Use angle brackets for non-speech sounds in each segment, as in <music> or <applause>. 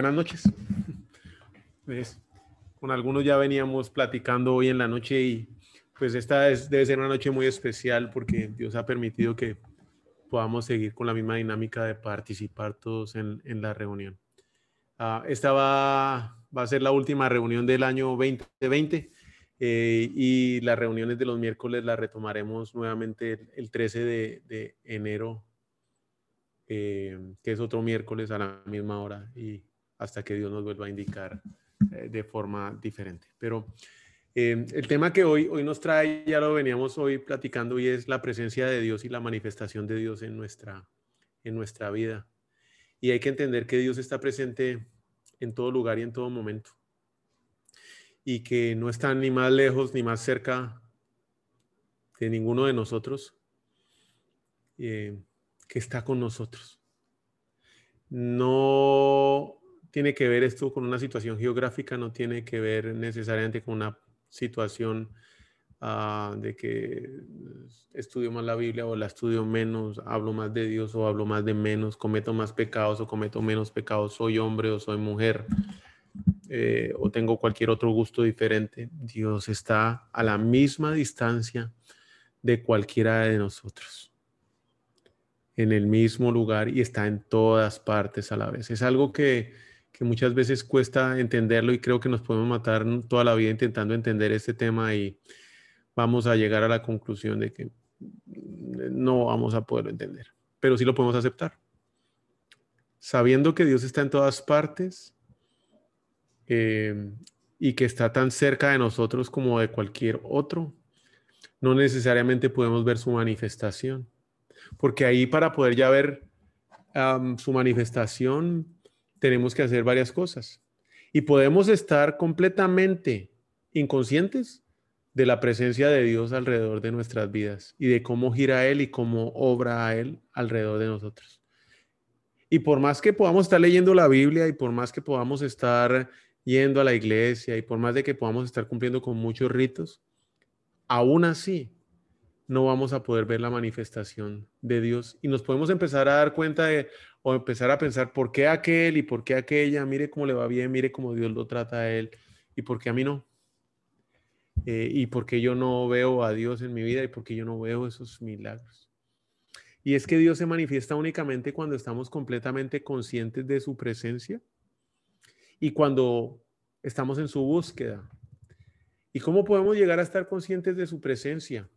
Buenas noches. Con algunos ya veníamos platicando hoy en la noche y pues esta debe ser una noche muy especial porque Dios ha permitido que podamos seguir con la misma dinámica de participar todos en, la reunión. Uh, esta va, a ser la última reunión del año 2020 eh, y las reuniones de los miércoles las retomaremos nuevamente el, 13 de enero eh, que es otro miércoles a la misma hora y hasta que Dios nos vuelva a indicar eh, de forma diferente. Pero eh, el tema que hoy, hoy nos trae, ya lo veníamos hoy platicando, y es la presencia de Dios y la manifestación de Dios en nuestra, en nuestra vida. Y hay que entender que Dios está presente en todo lugar y en todo momento. Y que no está ni más lejos ni más cerca de ninguno de nosotros. Eh, que está con nosotros. No tiene que ver esto con una situación geográfica, no tiene que ver necesariamente con una situación ah, de que estudio más la Biblia o la estudio menos, hablo más de Dios o hablo más de menos, cometo más pecados o cometo menos pecados, soy hombre o soy mujer. Eh, o tengo cualquier otro gusto diferente, Dios está a la misma distancia de cualquiera de nosotros en el mismo lugar y está en todas partes a la vez. Es algo que, muchas veces cuesta entenderlo y creo que nos podemos matar toda la vida intentando entender este tema y vamos a llegar a la conclusión de que no vamos a poderlo entender, pero sí lo podemos aceptar. Sabiendo que Dios está en todas partes eh, y que está tan cerca de nosotros como de cualquier otro, no necesariamente podemos ver su manifestación porque ahí para poder ya ver su manifestación tenemos que hacer varias cosas. Y podemos estar completamente inconscientes de la presencia de Dios alrededor de nuestras vidas y de cómo gira Él y cómo obra a Él alrededor de nosotros. Y por más que podamos estar leyendo la Biblia y por más que podamos estar yendo a la iglesia y por más de que podamos estar cumpliendo con muchos ritos, aún así no vamos a poder ver la manifestación de Dios y nos podemos empezar a dar cuenta de o empezar a pensar por qué aquel y por qué aquella, mire cómo le va bien, mire cómo Dios lo trata a él y por qué a mí no. Eh, y por qué yo no veo a Dios en mi vida y por qué yo no veo esos milagros. Y es que Dios se manifiesta únicamente cuando estamos completamente conscientes de su presencia y cuando estamos en su búsqueda. ¿Y cómo podemos llegar a estar conscientes de su presencia?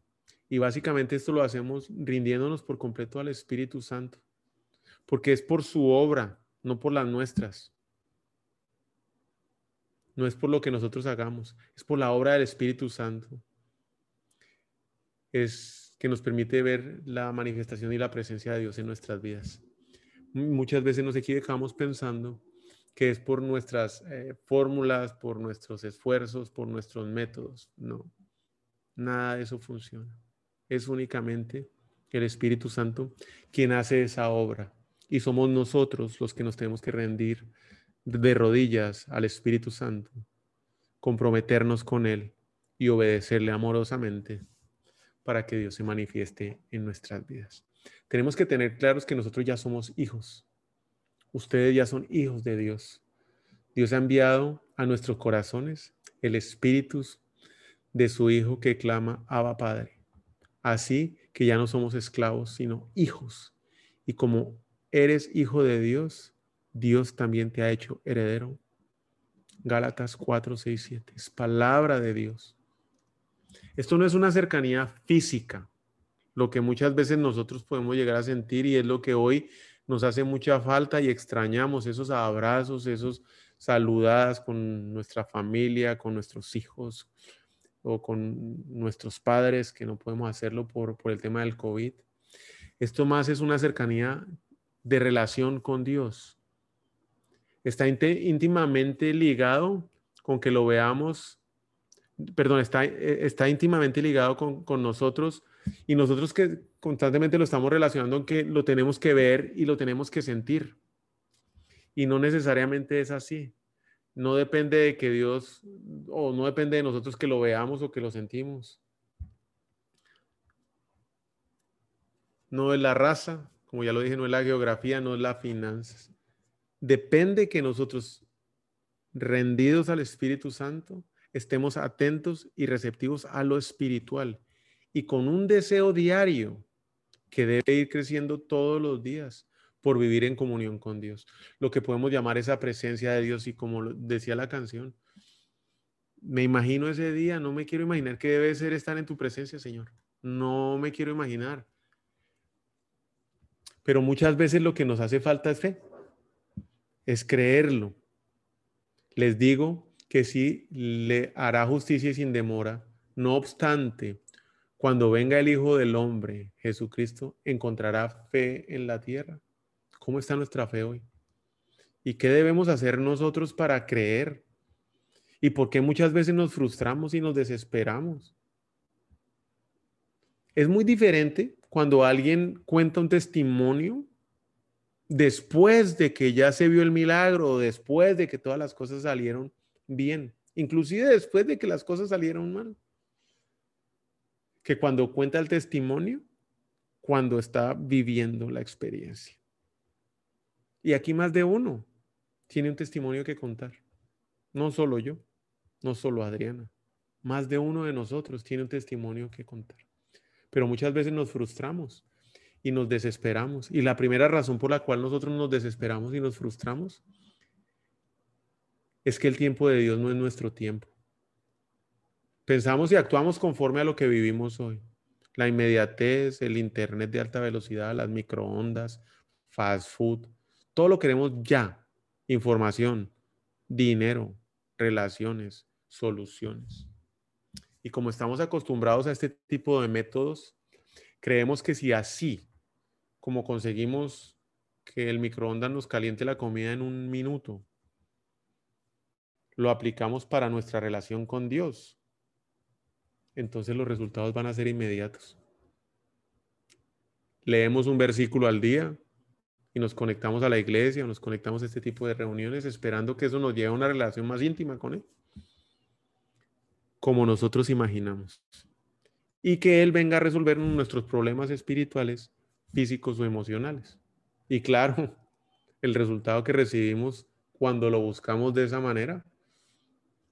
Y básicamente esto lo hacemos rindiéndonos por completo al Espíritu Santo, porque es por su obra, no por las nuestras. No es por lo que nosotros hagamos, es por la obra del Espíritu Santo. Es que nos permite ver la manifestación y la presencia de Dios en nuestras vidas. Muchas veces nos equivocamos pensando que es por nuestras eh, fórmulas, por nuestros esfuerzos, por nuestros métodos. No, nada de eso funciona es únicamente el Espíritu Santo quien hace esa obra. Y somos nosotros los que nos tenemos que rendir de rodillas al Espíritu Santo, comprometernos con Él y obedecerle amorosamente para que Dios se manifieste en nuestras vidas. Tenemos que tener claros que nosotros ya somos hijos. Ustedes ya son hijos de Dios. Dios ha enviado a nuestros corazones el Espíritu de su Hijo que clama, Abba Padre. Así que ya no somos esclavos, sino hijos. Y como eres hijo de Dios, Dios también te ha hecho heredero. Gálatas 4, 6, 7. Es palabra de Dios. Esto no es una cercanía física, lo que muchas veces nosotros podemos llegar a sentir y es lo que hoy nos hace mucha falta y extrañamos esos abrazos, esos saludadas con nuestra familia, con nuestros hijos, o con nuestros padres, que no podemos hacerlo por, el tema del COVID. Esto más es una cercanía de relación con Dios. Está íntimamente ligado con que lo veamos, perdón, está, está íntimamente ligado con, con nosotros y nosotros que constantemente lo estamos relacionando que lo tenemos que ver y lo tenemos que sentir. Y no necesariamente es así. No depende de que Dios, o no depende de nosotros que lo veamos o que lo sentimos. no es la raza, como ya lo dije, no es la geografía, no es las finanzas. Depende que nosotros, rendidos al Espíritu Santo, estemos atentos y receptivos a lo espiritual y con un deseo diario que debe ir creciendo todos los días por vivir en comunión con Dios. Lo que podemos llamar esa presencia de Dios y como decía la canción, me imagino ese día, no me quiero imaginar qué debe ser estar en tu presencia, Señor. No me quiero imaginar. Pero muchas veces lo que nos hace falta es fe, es creerlo. Les digo que sí le hará justicia sin demora. No obstante, cuando venga el Hijo del Hombre, Jesucristo, encontrará fe en la tierra. ¿Cómo está nuestra fe hoy? ¿Y qué debemos hacer nosotros para creer? ¿Y por qué muchas veces nos frustramos y nos desesperamos? Es muy diferente cuando alguien cuenta un testimonio después de que ya se vio el milagro, después de que todas las cosas salieron bien, inclusive después de que las cosas salieron mal. Que cuando cuenta el testimonio, cuando está viviendo la experiencia. Y aquí más de uno tiene un testimonio que contar. No solo yo, no solo Adriana. Más de uno de nosotros tiene un testimonio que contar pero muchas veces nos frustramos y nos desesperamos. Y la primera razón por la cual nosotros nos desesperamos y nos frustramos es que el tiempo de Dios no es nuestro tiempo. Pensamos y actuamos conforme a lo que vivimos hoy. La inmediatez, el Internet de alta velocidad, las microondas, fast food, todo lo queremos ya. Información, dinero, relaciones, soluciones. Y como estamos acostumbrados a este tipo de métodos, creemos que si así como conseguimos que el microondas nos caliente la comida en un minuto, lo aplicamos para nuestra relación con Dios, entonces los resultados van a ser inmediatos. Leemos un versículo al día y nos conectamos a la iglesia, nos conectamos a este tipo de reuniones esperando que eso nos lleve a una relación más íntima con Él como nosotros imaginamos. Y que Él venga a resolver nuestros problemas espirituales, físicos o emocionales. Y claro, <laughs> el resultado que recibimos cuando lo buscamos de esa manera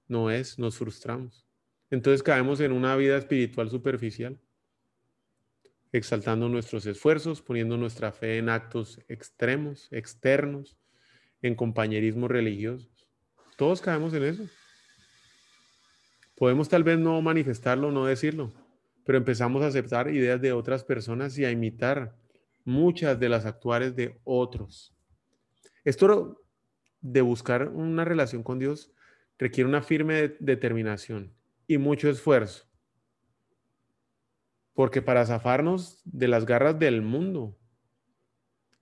no es, nos frustramos. Entonces caemos en una vida espiritual superficial, exaltando nuestros esfuerzos, poniendo nuestra fe en actos extremos, externos, en compañerismos religiosos. Todos caemos en eso. Podemos tal vez no manifestarlo, no decirlo, pero empezamos a aceptar ideas de otras personas y a imitar muchas de las actuales de otros. Esto de buscar una relación con Dios requiere una firme determinación y mucho esfuerzo. Porque para zafarnos de las garras del mundo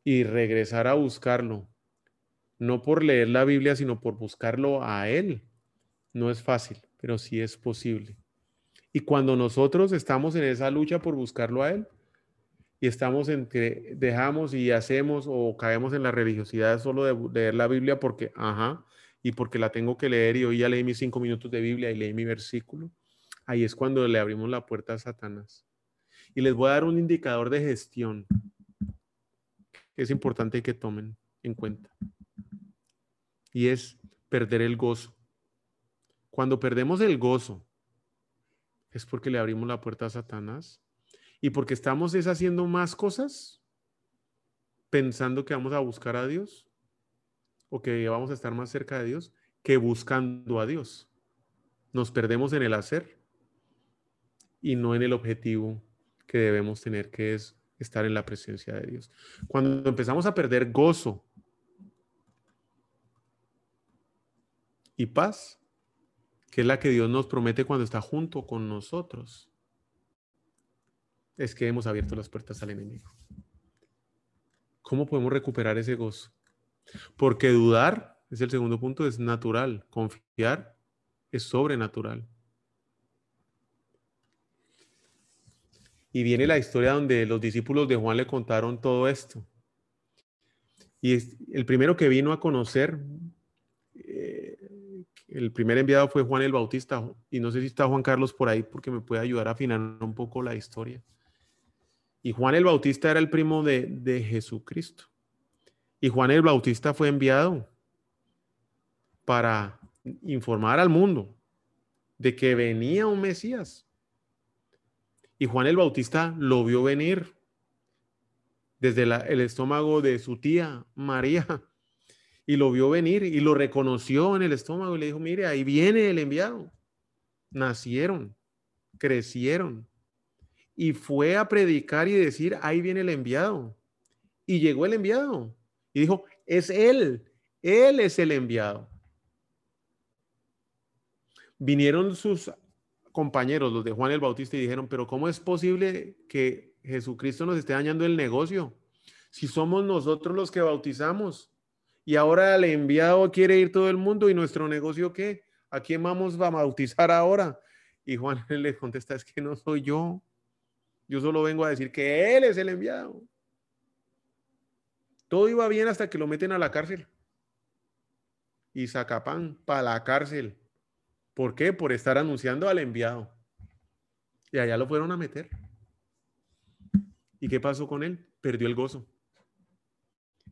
y regresar a buscarlo, no por leer la Biblia, sino por buscarlo a Él, no es fácil pero sí es posible. Y cuando nosotros estamos en esa lucha por buscarlo a Él, y estamos entre dejamos y hacemos o caemos en la religiosidad solo de leer la Biblia porque, ajá, y porque la tengo que leer y hoy ya leí mis cinco minutos de Biblia y leí mi versículo, ahí es cuando le abrimos la puerta a Satanás. Y les voy a dar un indicador de gestión que es importante que tomen en cuenta. Y es perder el gozo. Cuando perdemos el gozo, es porque le abrimos la puerta a Satanás y porque estamos es haciendo más cosas pensando que vamos a buscar a Dios o que vamos a estar más cerca de Dios que buscando a Dios. Nos perdemos en el hacer y no en el objetivo que debemos tener, que es estar en la presencia de Dios. Cuando empezamos a perder gozo y paz, que es la que Dios nos promete cuando está junto con nosotros, es que hemos abierto las puertas al enemigo. ¿Cómo podemos recuperar ese gozo? Porque dudar, es el segundo punto, es natural. Confiar es sobrenatural. Y viene la historia donde los discípulos de Juan le contaron todo esto. Y el primero que vino a conocer, eh, el primer enviado fue Juan el Bautista. Y no sé si está Juan Carlos por ahí porque me puede ayudar a afinar un poco la historia. Y Juan el Bautista era el primo de, de Jesucristo. Y Juan el Bautista fue enviado para informar al mundo de que venía un Mesías. Y Juan el Bautista lo vio venir desde el estómago de su tía María. Y lo vio venir y lo reconoció en el estómago y le dijo, mire, ahí viene el enviado. Nacieron, crecieron. Y fue a predicar y decir, ahí viene el enviado. Y llegó el enviado. Y dijo, es él, él es el enviado. Vinieron sus compañeros, los de Juan el Bautista, y dijeron, pero ¿cómo es posible que Jesucristo nos esté dañando el negocio? Si somos nosotros los que bautizamos y ahora el enviado quiere ir todo el mundo y nuestro negocio qué? ¿A quién vamos a bautizar ahora? Y Juan <laughs> le contesta, es que no soy yo. Yo solo vengo a decir que Él es el enviado. Todo iba bien hasta que lo meten a la cárcel. Y pan para la cárcel. ¿Por qué? Por estar anunciando al enviado. Y allá lo fueron a meter. ¿Y qué pasó con él? Perdió el gozo.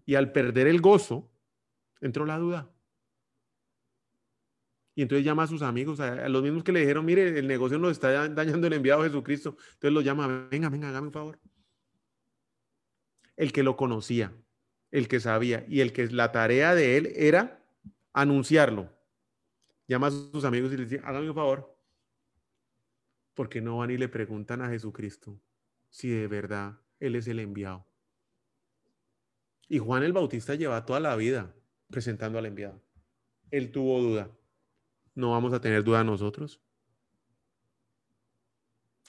Y al perder el gozo, entró la duda. Y entonces llama a sus amigos, a, los mismos que le dijeron, mire, el negocio nos está dañando el enviado Jesucristo. Entonces lo llama, venga, venga, hágame un favor. El que lo conocía, el que sabía y el que la tarea de él era anunciarlo llama a sus amigos y les dice, háganme un favor, porque no van y le preguntan a Jesucristo si de verdad Él es el enviado. Y Juan el Bautista lleva toda la vida presentando al enviado. Él tuvo duda. ¿No vamos a tener duda nosotros?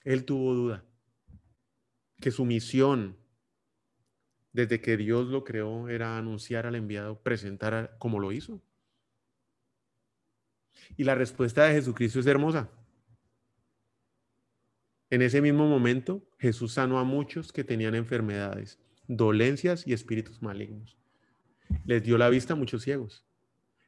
Él tuvo duda. Que su misión, desde que Dios lo creó, era anunciar al enviado, presentar como lo hizo. Y la respuesta de Jesucristo es hermosa. En ese mismo momento, Jesús sanó a muchos que tenían enfermedades, dolencias y espíritus malignos. Les dio la vista a muchos ciegos.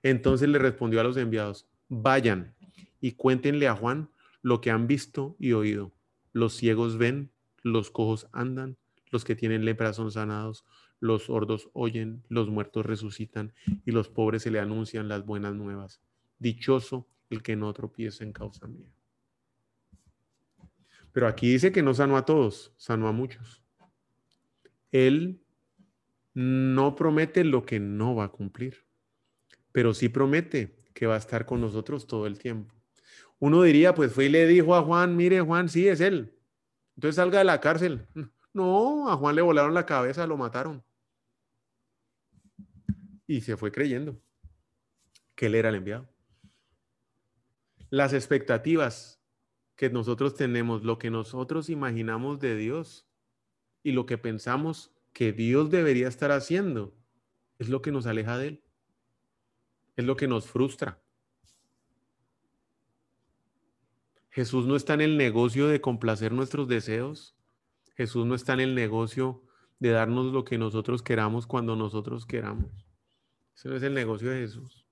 Entonces le respondió a los enviados, vayan y cuéntenle a Juan lo que han visto y oído. Los ciegos ven, los cojos andan, los que tienen lepra son sanados, los sordos oyen, los muertos resucitan y los pobres se le anuncian las buenas nuevas. Dichoso el que no tropiece en causa mía. Pero aquí dice que no sanó a todos, sanó a muchos. Él no promete lo que no va a cumplir, pero sí promete que va a estar con nosotros todo el tiempo. Uno diría, pues fue y le dijo a Juan, mire Juan, sí es él. Entonces salga de la cárcel. <laughs> No, a Juan le volaron la cabeza, lo mataron. Y se fue creyendo que él era el enviado las expectativas que nosotros tenemos, lo que nosotros imaginamos de Dios y lo que pensamos que Dios debería estar haciendo, es lo que nos aleja de Él. Es lo que nos frustra. Jesús no está en el negocio de complacer nuestros deseos. Jesús no está en el negocio de darnos lo que nosotros queramos cuando nosotros queramos. Ese no es el negocio de Jesús.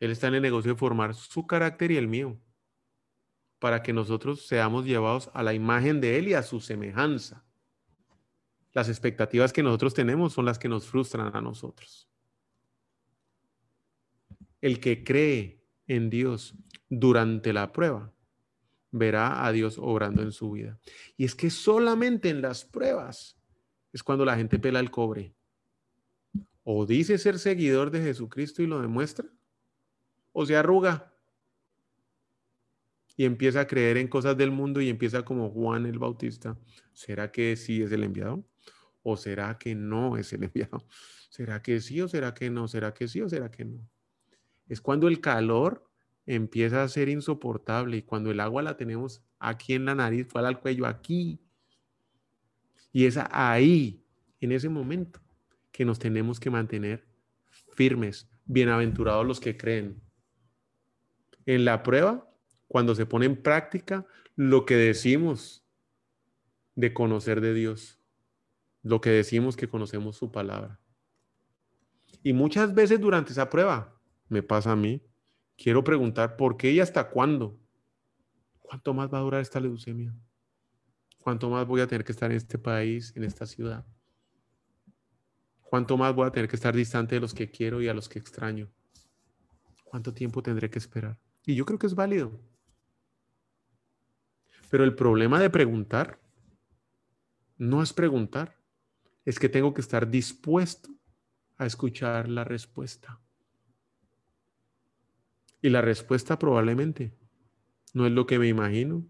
Él está en el negocio de formar su carácter y el mío, para que nosotros seamos llevados a la imagen de Él y a su semejanza. Las expectativas que nosotros tenemos son las que nos frustran a nosotros. El que cree en Dios durante la prueba verá a Dios obrando en su vida. Y es que solamente en las pruebas es cuando la gente pela el cobre. O dice ser seguidor de Jesucristo y lo demuestra, o se arruga y empieza a creer en cosas del mundo y empieza como Juan el Bautista. ¿Será que sí es el enviado? ¿O será que no es el enviado? <laughs> ¿Será que sí o será que no? ¿Será que sí o será que no? Es cuando el calor empieza a ser insoportable y cuando el agua la tenemos aquí en la nariz, fuera al cuello, aquí. Y es ahí en ese momento que nos tenemos que mantener firmes, bienaventurados los que creen. En la prueba, cuando se pone en práctica lo que decimos de conocer de Dios, lo que decimos que conocemos su palabra. Y muchas veces durante esa prueba, me pasa a mí, quiero preguntar por qué y hasta cuándo. ¿Cuánto más va a durar esta leucemia? ¿Cuánto más voy a tener que estar en este país, en esta ciudad? ¿Cuánto más voy a tener que estar distante de los que quiero y a los que extraño? ¿Cuánto tiempo tendré que esperar? Y yo creo que es válido. Pero el problema de preguntar no es preguntar, es que tengo que estar dispuesto a escuchar la respuesta. Y la respuesta probablemente no es lo que me imagino,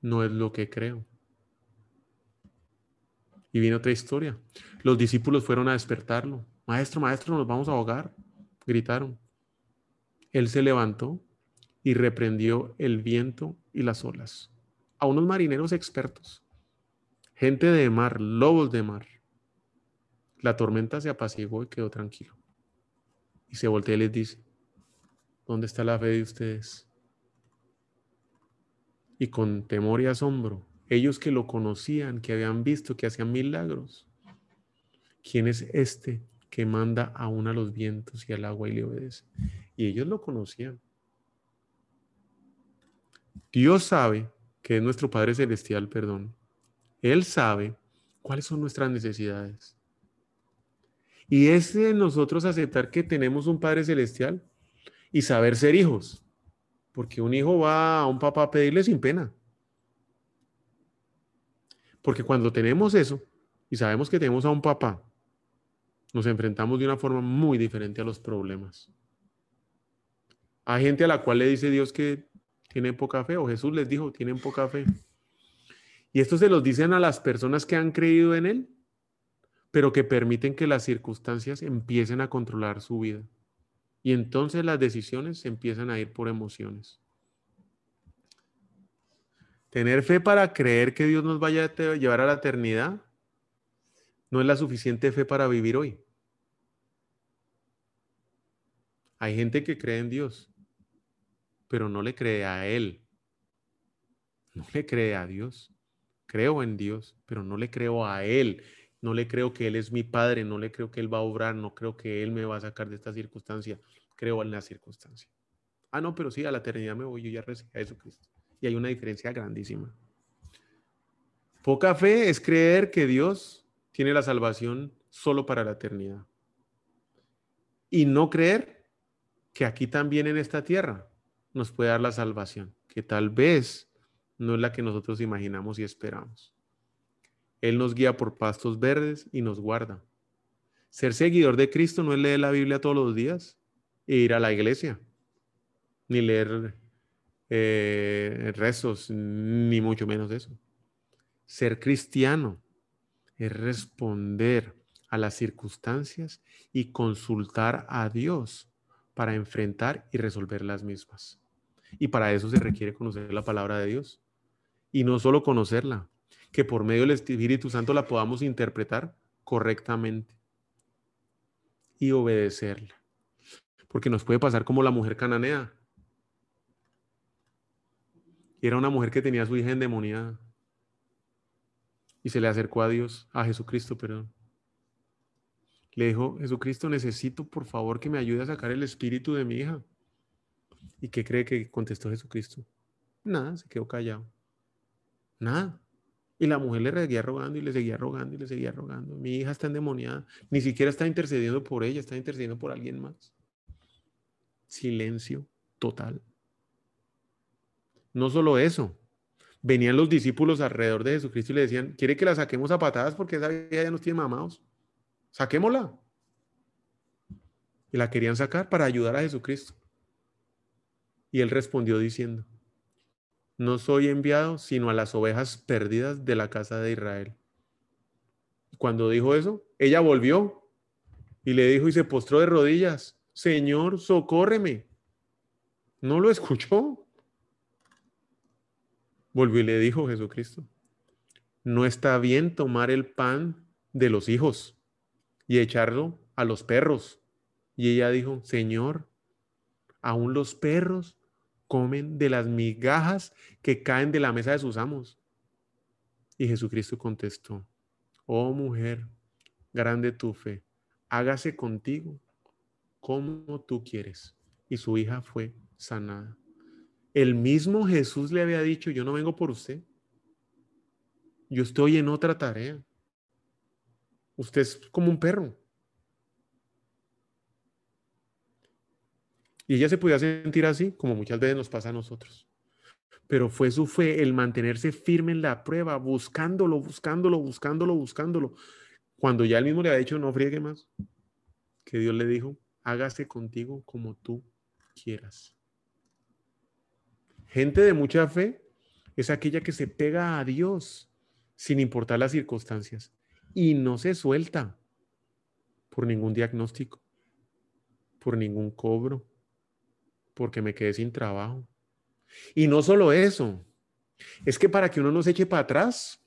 no es lo que creo. Y viene otra historia. Los discípulos fueron a despertarlo. Maestro, maestro, nos vamos a ahogar. Gritaron. Él se levantó y reprendió el viento y las olas. A unos marineros expertos, gente de mar, lobos de mar. La tormenta se apaciguó y quedó tranquilo. Y se voltea y les dice, ¿dónde está la fe de ustedes? Y con temor y asombro, ellos que lo conocían, que habían visto que hacían milagros, ¿quién es este que manda aún a los vientos y al agua y le obedece? Y ellos lo conocían. Dios sabe que es nuestro Padre Celestial, perdón. Él sabe cuáles son nuestras necesidades. Y es de nosotros aceptar que tenemos un Padre Celestial y saber ser hijos. Porque un hijo va a un papá a pedirle sin pena. Porque cuando tenemos eso y sabemos que tenemos a un papá, nos enfrentamos de una forma muy diferente a los problemas. Hay gente a la cual le dice Dios que tiene poca fe, o Jesús les dijo, tienen poca fe. Y esto se los dicen a las personas que han creído en Él pero que permiten que las circunstancias empiecen a controlar su vida. Y entonces las decisiones se empiezan a ir por emociones. Tener fe para creer que Dios nos vaya a llevar a la eternidad no es la suficiente fe para vivir hoy. Hay gente que cree en Dios, pero no le cree a Él. No le cree a Dios. Creo en Dios, pero no le creo a Él no le creo que Él es mi Padre, no le creo que Él va a obrar, no creo que Él me va a sacar de esta circunstancia, creo en la circunstancia. Ah, no, pero sí, a la eternidad me voy, yo ya recibí a Jesucristo. Y hay una diferencia grandísima. Poca fe es creer que Dios tiene la salvación solo para la eternidad. Y no creer que aquí también en esta tierra nos puede dar la salvación, que tal vez no es la que nosotros imaginamos y esperamos. Él nos guía por pastos verdes y nos guarda. Ser seguidor de Cristo no es leer la Biblia todos los días e ir a la iglesia, ni leer eh, rezos, ni mucho menos eso. Ser cristiano es responder a las circunstancias y consultar a Dios para enfrentar y resolver las mismas. Y para eso se requiere conocer la palabra de Dios. Y no solo conocerla, que por medio del Espíritu Santo la podamos interpretar correctamente y obedecerla. Porque nos puede pasar como la mujer cananea. Era una mujer que tenía a su hija endemoniada. Y se le acercó a Dios, a Jesucristo, perdón. Le dijo, Jesucristo, necesito por favor que me ayude a sacar el espíritu de mi hija. ¿Y qué cree que contestó Jesucristo? Nada, se quedó callado. Nada. Y la mujer le seguía rogando y le seguía rogando y le seguía rogando. Mi hija está endemoniada. Ni siquiera está intercediendo por ella, está intercediendo por alguien más. Silencio total. No solo eso. Venían los discípulos alrededor de Jesucristo y le decían, ¿quiere que la saquemos a patadas porque esa vieja ya nos tiene mamados? Saquémosla. Y la querían sacar para ayudar a Jesucristo. Y él respondió diciendo, no soy enviado sino a las ovejas perdidas de la casa de Israel. Cuando dijo eso, ella volvió y le dijo y se postró de rodillas, Señor, socórreme. ¿No lo escuchó? Volvió y le dijo Jesucristo, no está bien tomar el pan de los hijos y echarlo a los perros. Y ella dijo, Señor, aún los perros comen de las migajas que caen de la mesa de sus amos. Y Jesucristo contestó, oh mujer, grande tu fe, hágase contigo como tú quieres. Y su hija fue sanada. El mismo Jesús le había dicho, yo no vengo por usted. Yo estoy en otra tarea. Usted es como un perro. Y ella se podía sentir así, como muchas veces nos pasa a nosotros. Pero fue su fe el mantenerse firme en la prueba, buscándolo, buscándolo, buscándolo, buscándolo. Cuando ya él mismo le había dicho, no friegue más, que Dios le dijo, hágase contigo como tú quieras. Gente de mucha fe es aquella que se pega a Dios sin importar las circunstancias y no se suelta por ningún diagnóstico, por ningún cobro, porque me quedé sin trabajo. Y no solo eso, es que para que uno no se eche para atrás,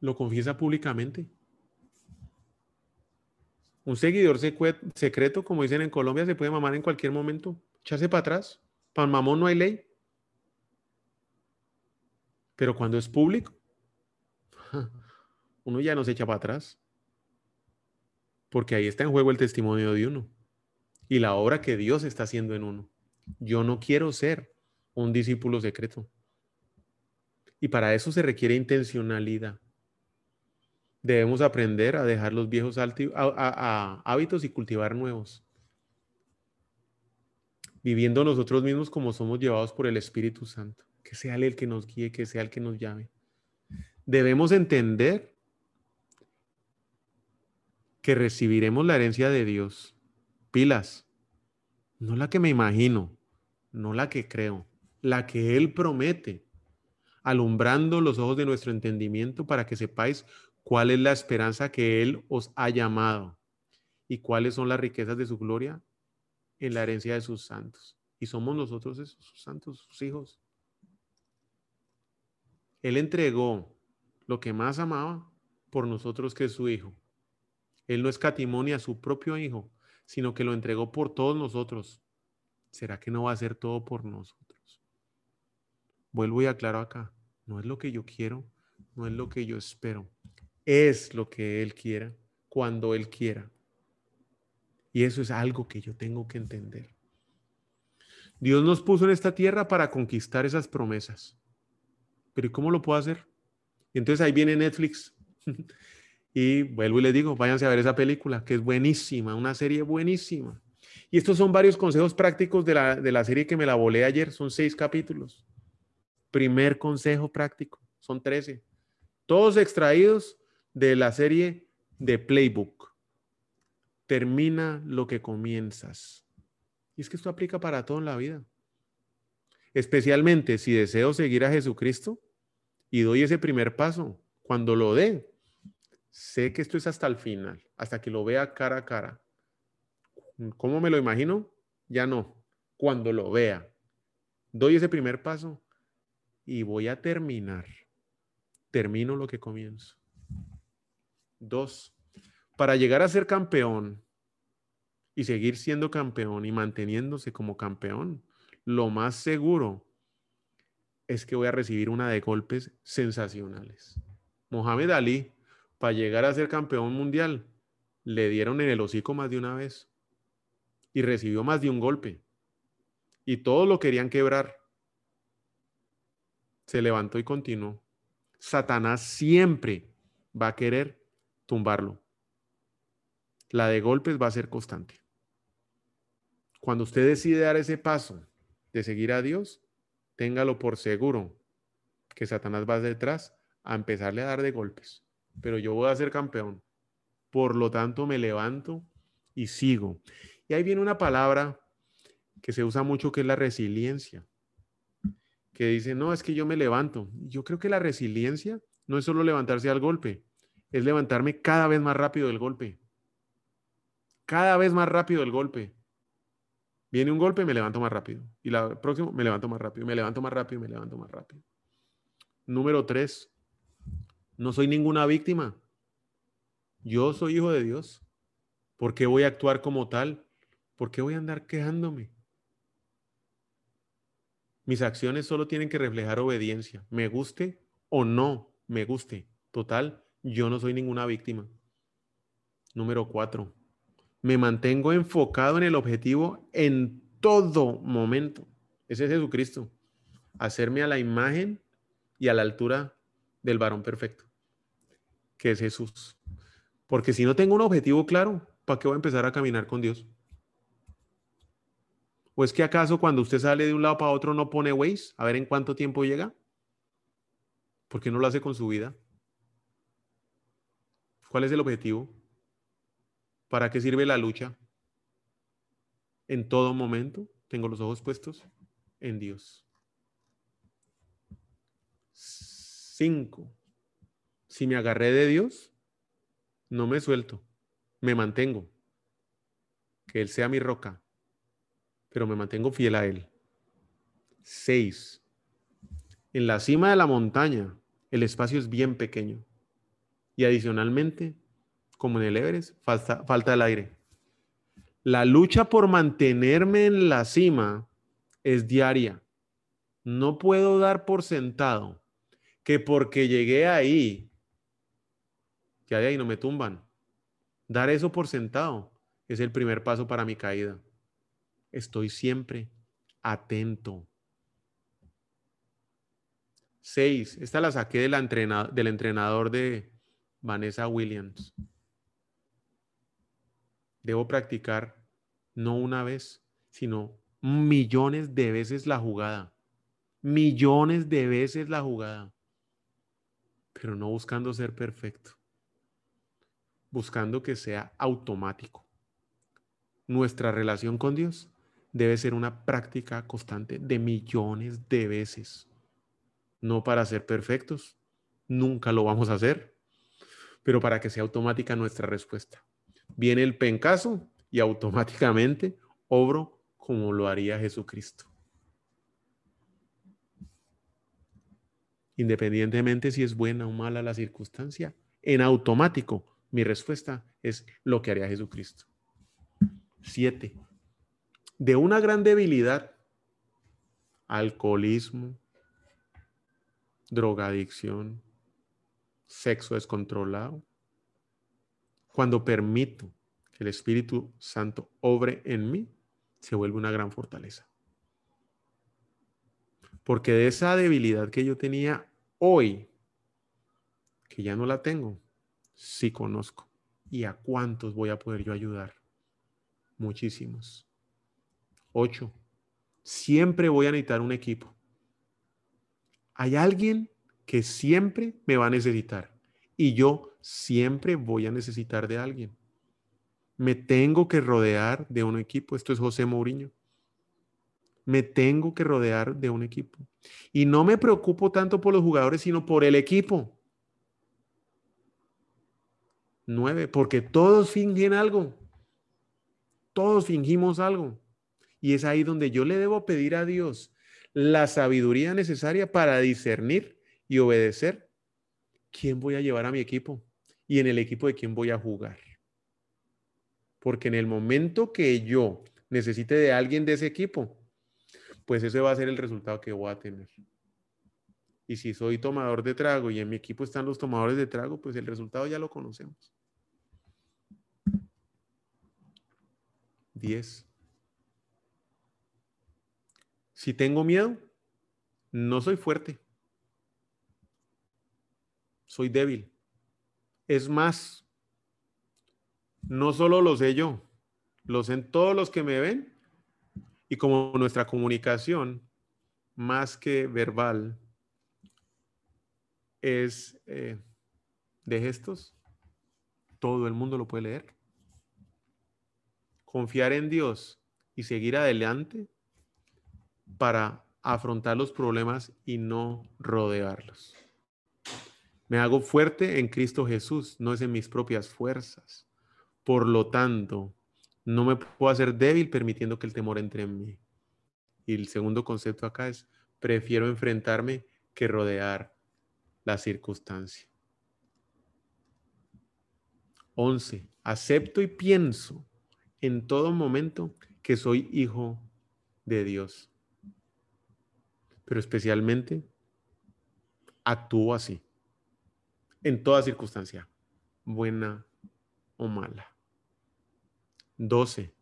lo confiesa públicamente. Un seguidor secreto, como dicen en Colombia, se puede mamar en cualquier momento. Echarse para atrás. Para mamón no hay ley. Pero cuando es público, <laughs> uno ya no se echa para atrás. Porque ahí está en juego el testimonio de uno y la obra que Dios está haciendo en uno. Yo no quiero ser un discípulo secreto. Y para eso se requiere intencionalidad. Debemos aprender a dejar los viejos hábitos y cultivar nuevos. Viviendo nosotros mismos como somos llevados por el Espíritu Santo. Que sea Él el que nos guíe, que sea el que nos llame. Debemos entender que recibiremos la herencia de Dios pilas. No la que me imagino, no la que creo, la que Él promete, alumbrando los ojos de nuestro entendimiento para que sepáis cuál es la esperanza que Él os ha llamado y cuáles son las riquezas de su gloria en la herencia de sus santos. Y somos nosotros esos, sus santos, sus hijos. Él entregó lo que más amaba por nosotros que es su hijo. Él no escatimó ni a su propio hijo, sino que lo entregó por todos nosotros. ¿Será que no va a ser todo por nosotros? Vuelvo y aclaro acá, no es lo que yo quiero, no es lo que yo espero, es lo que Él quiera, cuando Él quiera. Y eso es algo que yo tengo que entender. Dios nos puso en esta tierra para conquistar esas promesas. Pero ¿y cómo lo puedo hacer? Entonces ahí viene Netflix <laughs> Y vuelvo y les digo, váyanse a ver esa película, que es buenísima, una serie buenísima. Y estos son varios consejos prácticos de la, de la serie que me la volé ayer, son seis capítulos. Primer consejo práctico, son trece. Todos extraídos de la serie de Playbook. Termina lo que comienzas. Y es que esto aplica para todo en la vida. Especialmente si deseo seguir a Jesucristo y doy ese primer paso. Cuando lo dé, sé que esto es hasta el final, hasta que lo vea cara a cara. ¿Cómo me lo imagino? Ya no. Cuando lo vea, doy ese primer paso y voy a terminar. Termino lo que comienzo. Dos, para llegar a ser campeón y seguir siendo campeón y manteniéndose como campeón, lo más seguro es que voy a recibir una de golpes sensacionales. Mohamed Ali para llegar a ser campeón mundial, le dieron en el hocico más de una vez y recibió más de un golpe. Y todos lo querían quebrar. Se levantó y continuó. Satanás siempre va a querer tumbarlo. La de golpes va a ser constante. Cuando usted decide dar ese paso de seguir a Dios, téngalo por seguro que Satanás va detrás a empezarle a dar de golpes pero yo voy a ser campeón. Por lo tanto, me levanto y sigo. Y ahí viene una palabra que se usa mucho que es la resiliencia, que dice, no, es que yo me levanto. Yo creo que la resiliencia no es solo levantarse al golpe, es levantarme cada vez más rápido del golpe. Cada vez más rápido del golpe. Viene un golpe, me levanto más rápido. Y la próxima, me levanto más rápido, me levanto más rápido, me levanto más rápido. Número tres, No soy ninguna víctima. Yo soy hijo de Dios. ¿Por qué voy a actuar como tal? ¿Por qué voy a andar quejándome? Mis acciones solo tienen que reflejar obediencia, me guste o no me guste. Total, yo no soy ninguna víctima. Número cuatro, me mantengo enfocado en el objetivo en todo momento. Ese es Jesucristo. Hacerme a la imagen y a la altura del varón perfecto, que es Jesús. Porque si no tengo un objetivo claro, ¿para qué voy a empezar a caminar con Dios? ¿O es que acaso cuando usted sale de un lado para otro no pone Waze a ver en cuánto tiempo llega? ¿Por qué no lo hace con su vida? ¿Cuál es el objetivo? ¿Para qué sirve la lucha? En todo momento tengo los ojos puestos en Dios. Cinco. Si me agarré de Dios, no me suelto, me mantengo. Que Él sea mi roca, pero me mantengo fiel a Él. Seis. En la cima de la montaña, el espacio es bien pequeño. Y adicionalmente, como en el Everest, falta, falta el aire. La lucha por mantenerme en la cima es diaria. No puedo dar por sentado que porque llegué ahí, ya de ahí no me tumban. Dar eso por sentado es el primer paso para mi caída. Estoy siempre atento. Seis, esta la saqué del entrenador de Vanessa Williams. Debo practicar no una vez, sino millones de veces la jugada. Millones de veces la jugada. Pero no buscando ser perfecto. Buscando que sea automático. Nuestra relación con Dios debe ser una práctica constante de millones de veces no para ser perfectos, nunca lo vamos a hacer, pero para que sea automática nuestra respuesta. Viene el pencaso y automáticamente obro como lo haría Jesucristo. Independientemente si es buena o mala la circunstancia, en automático mi respuesta es lo que haría Jesucristo. Siete. De una gran debilidad, alcoholismo, drogadicción, sexo descontrolado. Cuando permito que el Espíritu Santo obre en mí, se vuelve una gran fortaleza. Porque de esa debilidad que yo tenía hoy, que ya no la tengo, sí conozco. ¿Y a cuántos voy a poder yo ayudar? Muchísimos. Ocho. Siempre voy a necesitar un equipo hay alguien que siempre me va a necesitar y yo siempre voy a necesitar de alguien. Me tengo que rodear de un equipo. Esto es José Mourinho. Me tengo que rodear de un equipo. Y no me preocupo tanto por los jugadores, sino por el equipo. Nueve, porque todos fingen algo. Todos fingimos algo. Y es ahí donde yo le debo pedir a Dios la sabiduría necesaria para discernir y obedecer quién voy a llevar a mi equipo y en el equipo de quién voy a jugar. Porque en el momento que yo necesite de alguien de ese equipo, pues ese va a ser el resultado que voy a tener. Y si soy tomador de trago y en mi equipo están los tomadores de trago, pues el resultado ya lo conocemos. 10. Si tengo miedo, no soy fuerte. Soy débil. Es más, no solo lo sé yo, lo sé en todos los que me ven. Y como nuestra comunicación, más que verbal, es eh, de gestos, todo el mundo lo puede leer. Confiar en Dios y seguir adelante para afrontar los problemas y no rodearlos. Me hago fuerte en Cristo Jesús, no es en mis propias fuerzas. Por lo tanto, no me puedo hacer débil permitiendo que el temor entre en mí. Y el segundo concepto acá es, prefiero enfrentarme que rodear la circunstancia. 11. Acepto y pienso en todo momento que soy hijo de Dios. Pero especialmente actúo así, en toda circunstancia, buena o mala. 12.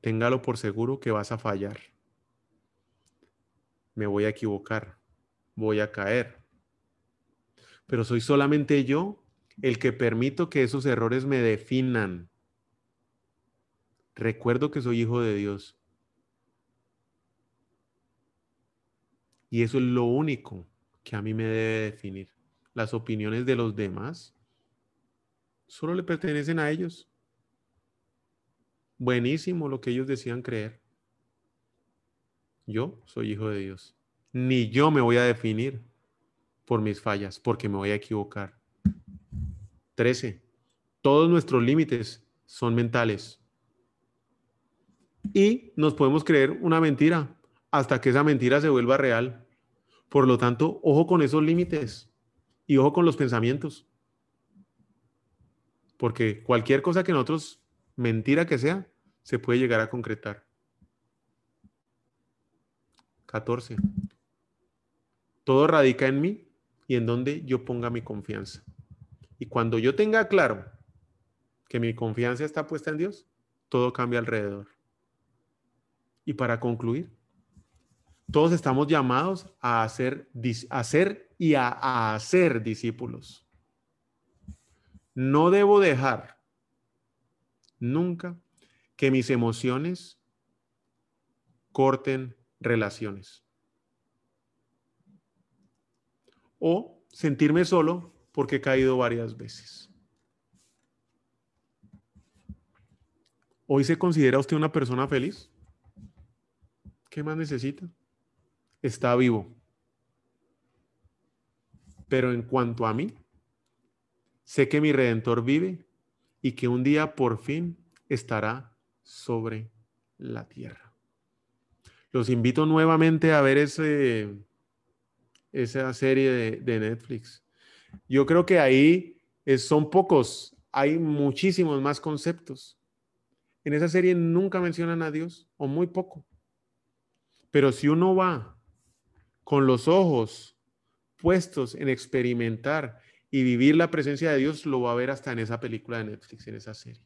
Téngalo por seguro que vas a fallar. Me voy a equivocar, voy a caer. Pero soy solamente yo el que permito que esos errores me definan. Recuerdo que soy hijo de Dios. Y eso es lo único que a mí me debe definir. Las opiniones de los demás solo le pertenecen a ellos. Buenísimo lo que ellos decían creer. Yo soy hijo de Dios. Ni yo me voy a definir por mis fallas, porque me voy a equivocar. 13. Todos nuestros límites son mentales. Y nos podemos creer una mentira hasta que esa mentira se vuelva real. Por lo tanto, ojo con esos límites y ojo con los pensamientos. Porque cualquier cosa que nosotros, mentira que sea, se puede llegar a concretar. 14. Todo radica en mí y en donde yo ponga mi confianza. Y cuando yo tenga claro que mi confianza está puesta en Dios, todo cambia alrededor. Y para concluir, todos estamos llamados a hacer, y a hacer discípulos. No debo dejar nunca que mis emociones corten relaciones. O sentirme solo porque he caído varias veces. ¿Hoy se considera usted una persona feliz? ¿Qué más necesita? Está vivo. Pero en cuanto a mí, sé que mi redentor vive y que un día por fin estará sobre la tierra. Los invito nuevamente a ver ese, esa serie de, Netflix. Yo creo que ahí son pocos, hay muchísimos más conceptos. En esa serie nunca mencionan a Dios, o muy poco. Pero si uno va con los ojos puestos en experimentar y vivir la presencia de Dios, lo va a ver hasta en esa película de Netflix, en esa serie.